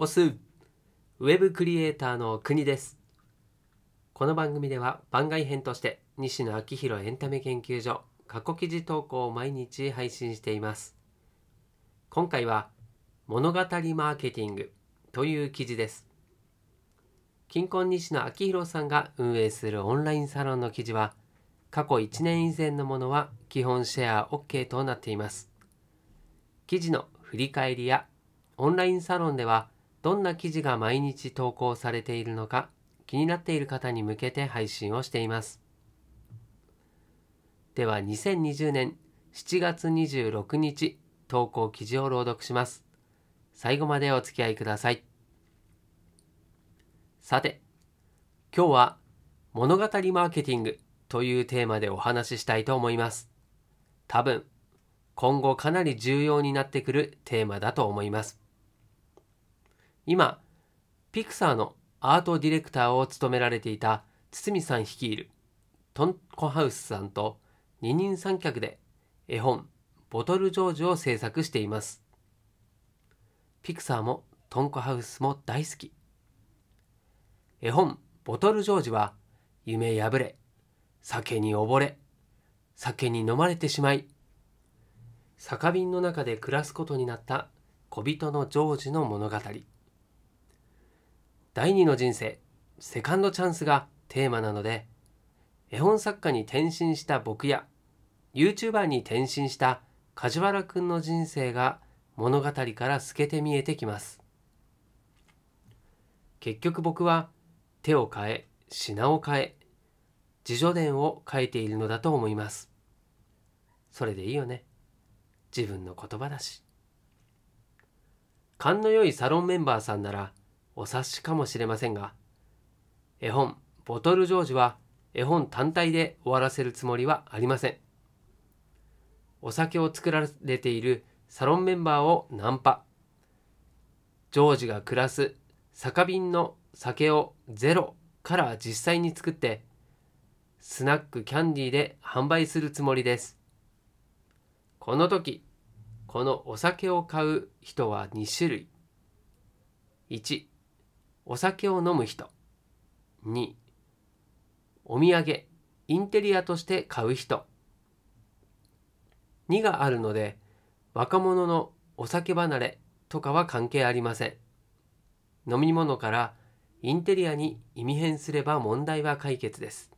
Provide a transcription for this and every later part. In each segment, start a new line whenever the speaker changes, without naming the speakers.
オスウェブクリエイターの国です。この番組では番外編として西野昭弘エンタメ研究所過去記事投稿を毎日配信しています。今回は物語マーケティングという記事です。近婚西野昭弘さんが運営するオンラインサロンの記事は過去1年以前のものは基本シェア OK となっています。記事の振り返りやオンラインサロンではどんな記事が毎日投稿されているのか気になっている方に向けて配信をしています。では2020年7月26日投稿記事を朗読します。最後までお付き合いください。さて今日は物語マーケティングというテーマでお話ししたいと思います。多分今後かなり重要になってくるテーマだと思います。今、ピクサーのアートディレクターを務められていた堤さん率いるトンコハウスさんと二人三脚で絵本ボトルジョージを制作しています。ピクサーもトンコハウスも大好き。絵本ボトルジョージは夢破れ、酒に溺れ、酒に飲まれてしまい、酒瓶の中で暮らすことになった小人のジョージの物語。第二の人生セカンドチャンスがテーマなので絵本作家に転身した僕や YouTuber に転身した梶原くんの人生が物語から透けて見えてきます。結局僕は手を変え品を変え自助伝を書いているのだと思います。それでいいよね。自分の言葉だし。勘の良いサロンメンバーさんならお察しかもしれませんが絵本「ボトルジョージ」は絵本単体で終わらせるつもりはありません。お酒を作られているサロンメンバーをナンパ。ジョージが暮らす酒瓶の酒をゼロから実際に作ってスナックキャンディーで販売するつもりです。この時このお酒を買う人は2種類。1お酒を飲む人。2お土産インテリアとして買う人。2があるので若者のお酒離れとかは関係ありません。飲み物からインテリアに意味変すれば問題は解決です。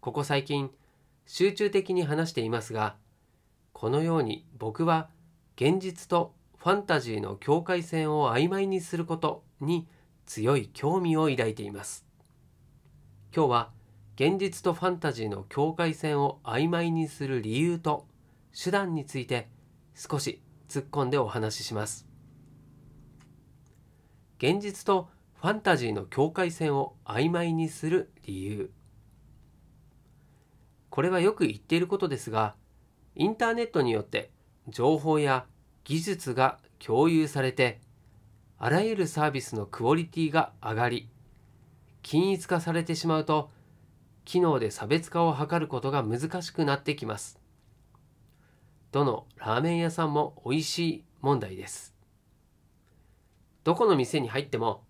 ここ最近集中的に話していますがこのように僕は現実とファンタジーの境界線を曖昧にすることに強い興味を抱いています。今日は現実とファンタジーの境界線を曖昧にする理由と手段について少し突っ込んでお話しします。現実とファンタジーの境界線を曖昧にする理由。これはよく言っていることですが、インターネットによって情報や技術が共有されてあらゆるサービスのクオリティが上がり均一化されてしまうと機能で差別化を図ることが難しくなってきます。どのラーメン屋さんも美味しい問題です。どこの店に入っても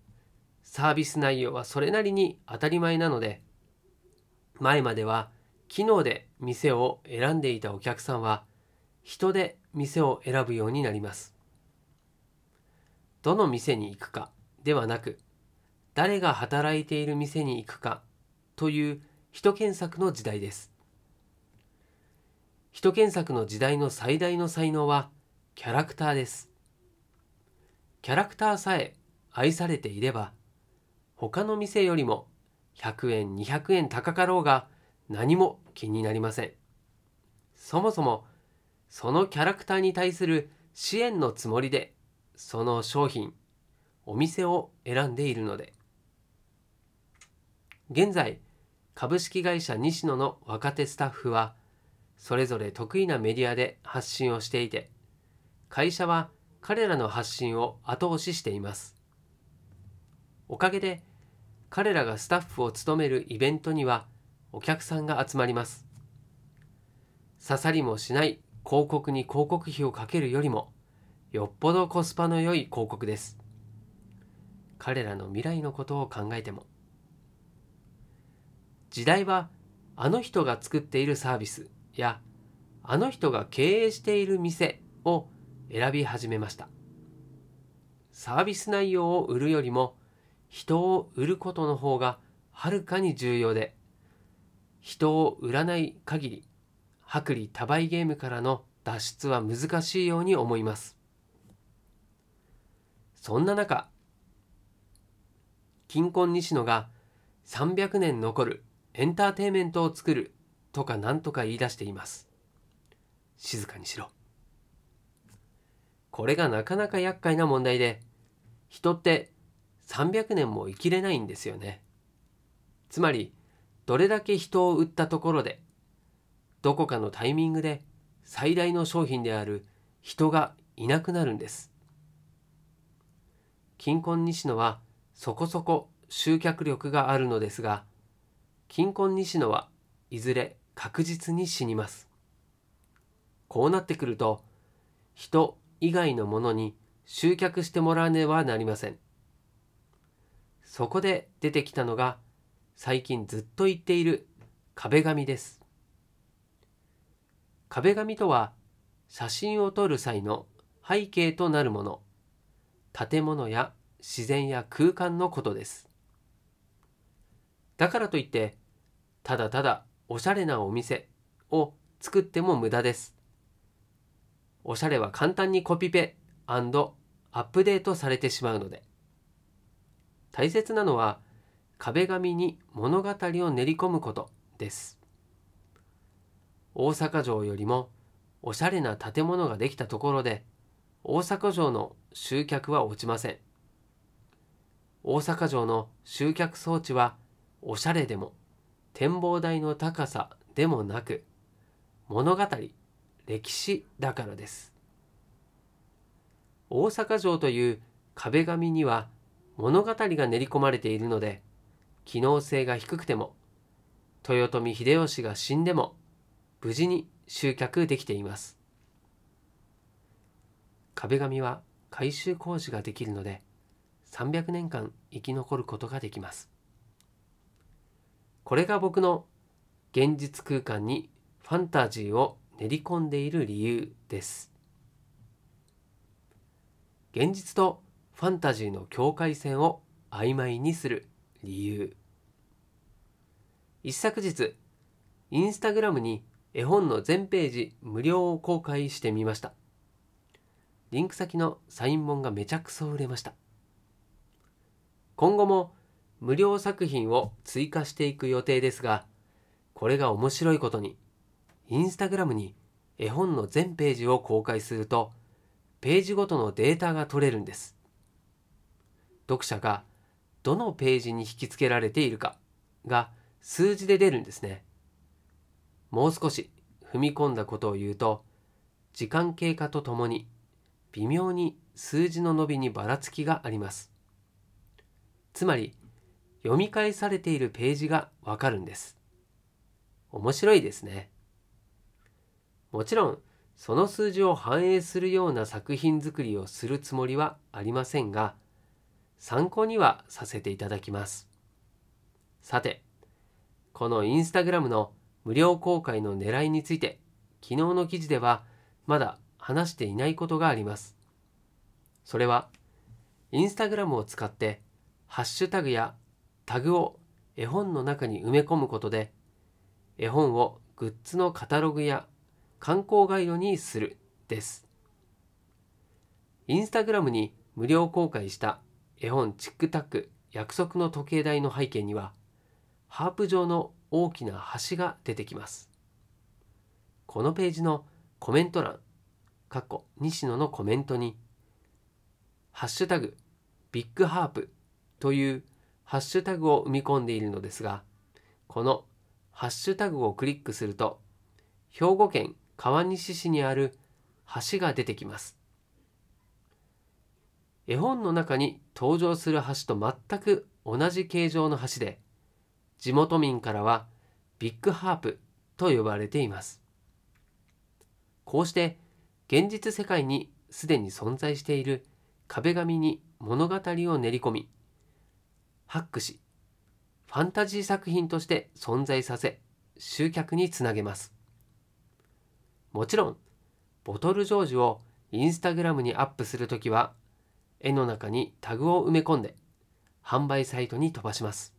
サービス内容はそれなりに当たり前なので前までは機能で店を選んでいたお客さんは人で店を選ぶようになります。どの店に行くかではなく誰が働いている店に行くかという人検索の時代です。人検索の時代の最大の才能はキャラクターです。キャラクターさえ愛されていれば他の店よりも100円200円高かろうが何も気になりません。そもそもそのキャラクターに対する支援のつもりでその商品お店を選んでいるので。現在株式会社西野の若手スタッフはそれぞれ得意なメディアで発信をしていて会社は彼らの発信を後押ししています。おかげで彼らがスタッフを務めるイベントにはお客さんが集まります。刺さりもしない広告に広告費をかけるよりもよっぽどコスパの良い広告です。彼らの未来のことを考えても。時代はあの人が作っているサービスやあの人が経営している店を選び始めました。サービス内容を売るよりも人を売ることの方がはるかに重要で人を売らない限り薄利多売ゲームからの脱出は難しいように思います。そんな中金婚西野が300年残るエンターテインメントを作るとか何とか言い出しています。静かにしろ。これがなかなか厄介な問題で人って300年も生きれないんですよね。つまりどれだけ人を売ったところでどこかのタイミングで最大の商品である人がいなくなるんです。金婚西野はそこそこ集客力があるのですが金婚西野はいずれ確実に死にます。こうなってくると人以外のものに集客してもらわねばなりません。そこで出てきたのが最近ずっと言っている壁紙です。壁紙とは写真を撮る際の背景となるもの。建物や自然や空間のことです。だからといってただただおしゃれなお店を作っても無駄です。おしゃれは簡単にコピペアップデートされてしまうので。大切なのは壁紙に物語を練り込むことです。大阪城よりもおしゃれな建物ができたところで大阪城の集客は落ちません。大阪城の集客装置はおしゃれでも展望台の高さでもなく物語歴史だからです。大阪城という壁紙には物語が練り込まれているので機能性が低くても豊臣秀吉が死んでも無事に集客できています。壁紙は改修工事ができるので300年間生き残ることができます。これが僕の現実空間にファンタジーを練り込んでいる理由です。現実とファンタジーの境界線を曖昧にする理由。一昨日インスタグラムに絵本の全ページ無料公開してみました。リンク先のサイン本がめちゃくそ売れました。今後も無料作品を追加していく予定ですがこれが面白いことにインスタグラムに絵本の全ページを公開するとページごとのデータが取れるんです。読者がどのページに引き付けられているかが数字で出るんですね。もう少し踏み込んだことを言うと時間経過とともに微妙に数字の伸びにばらつきがあります。つまり読み返されているページがわかるんです。面白いですね。もちろんその数字を反映するような作品作りをするつもりはありませんが参考にはさせていただきます。さてこのインスタグラムの無料公開の狙いについて昨日の記事ではまだ話していないことがあります。それはインスタグラムを使ってハッシュタグやタグを絵本の中に埋め込むことで絵本をグッズのカタログや観光ガイドにするです。インスタグラムに無料公開した絵本チックタック約束の時計台の背景にはハープ状の大きな橋が出てきます。このページのコメント欄、かっこ西野のコメントに、ハッシュタグビッグハープというハッシュタグを生み込んでいるのですが、このハッシュタグをクリックすると、兵庫県川西市にある橋が出てきます。絵本の中に登場する橋と全く同じ形状の橋で、地元民からはビッグハープと呼ばれています。こうして現実世界にすでに存在している壁紙に物語を練り込みハックしファンタジー作品として存在させ集客につなげます。もちろんボトルジョージをインスタグラムにアップするときは絵の中にタグを埋め込んで販売サイトに飛ばします。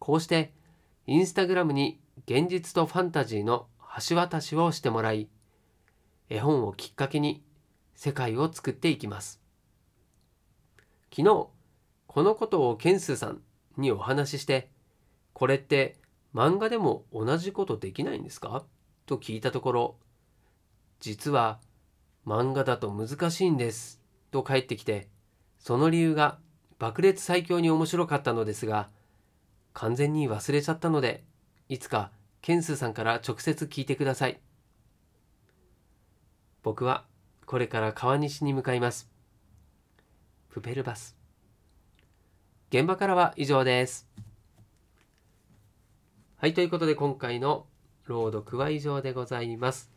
こうしてインスタグラムに現実とファンタジーの橋渡しをしてもらい絵本をきっかけに世界を作っていきます。昨日このことをケンスーさんにお話ししてこれって漫画でも同じことできないんですか？と聞いたところ実は漫画だと難しいんですと返ってきてその理由が爆裂最強に面白かったのですが完全に忘れちゃったのでいつかケンスーさんから直接聞いてください。僕はこれから川西に向かいます。プペルバス。現場からは以上です。はいということで今回の朗読は以上でございます。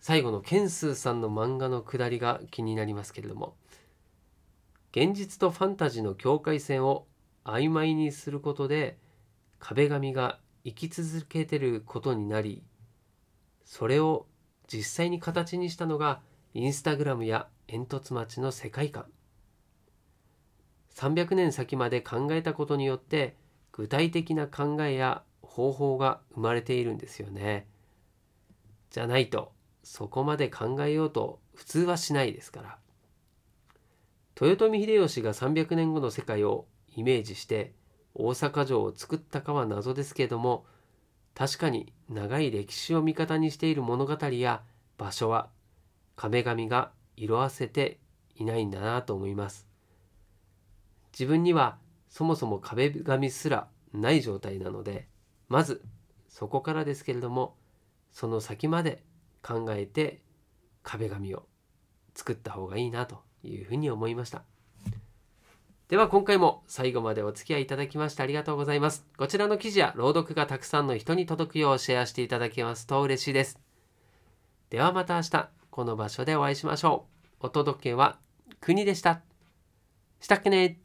最後のケンスーさんの漫画のくだりが気になりますけれども。現実とファンタジーの境界線を曖昧にすることで壁紙が生き続けてることになりそれを実際に形にしたのがインスタグラムや煙突町の世界観300年先まで考えたことによって具体的な考えや方法が生まれているんですよね。じゃないとそこまで考えようと普通はしないですから。豊臣秀吉が300年後の世界をイメージして大阪城を作ったかは謎ですけれども確かに長い歴史を味方にしている物語や場所は壁紙が色あせていないんだなと思います。自分にはそもそも壁紙すらない状態なのでまずそこからですけれどもその先まで考えて壁紙を作った方がいいなというふうに思いました。では今回も最後までお付き合いいただきましてありがとうございます。こちらの記事や朗読がたくさんの人に届くようシェアしていただけますと嬉しいです。ではまた明日この場所でお会いしましょう。お届けは国でした。したっけね。